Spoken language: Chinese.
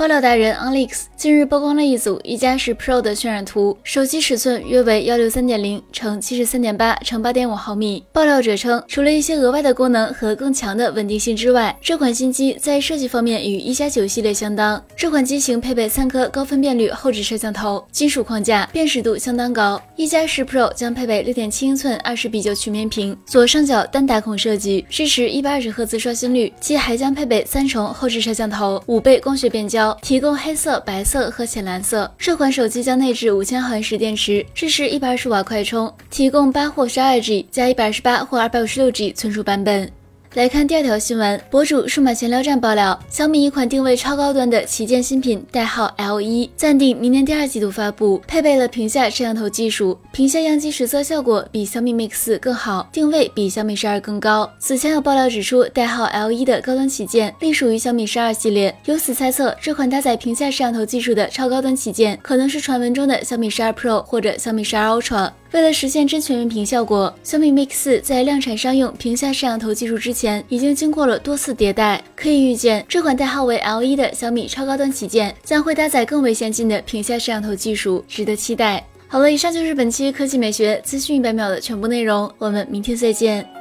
爆料达人 Alex 近日曝光了一组一加十 Pro 的渲染图，手机尺寸约为幺六三点零乘七十三点八乘八点五毫米。爆料者称，除了一些额外的功能和更强的稳定性之外，这款新机在设计方面与一加九系列相当。这款机型配备三颗高分辨率后置摄像头，金属框架，辨识度相当高。一加十 Pro 将配备六点七英寸二十比九曲面屏，左上角单打孔设计，支持一百二十赫兹刷新率，其还将配备三重后置摄像头，五倍光学变焦。提供黑色、白色和浅蓝色。这款手机将内置五千毫安时电池，支持一百二十瓦快充，提供八或十二 G 加一百二十八或二百五十六 G 存储版本。来看第二条新闻，博主数码闲聊站爆料，小米一款定位超高端的旗舰新品，代号 L 一，暂定明年第二季度发布，配备了屏下摄像头技术，屏下样机实测效果比小米 Mix 四更好，定位比小米十二更高。此前有爆料指出，代号 L 一的高端旗舰隶属于小米十二系列，由此猜测这款搭载屏下摄像头技术的超高端旗舰，可能是传闻中的小米十二 Pro 或者小米十二 Ultra。为了实现真全面屏效果，小米 Mix 四在量产商用屏下摄像头技术之前，已经经过了多次迭代。可以预见，这款代号为 L1 的小米超高端旗舰将会搭载更为先进的屏下摄像头技术，值得期待。好了，以上就是本期科技美学资讯一百秒的全部内容，我们明天再见。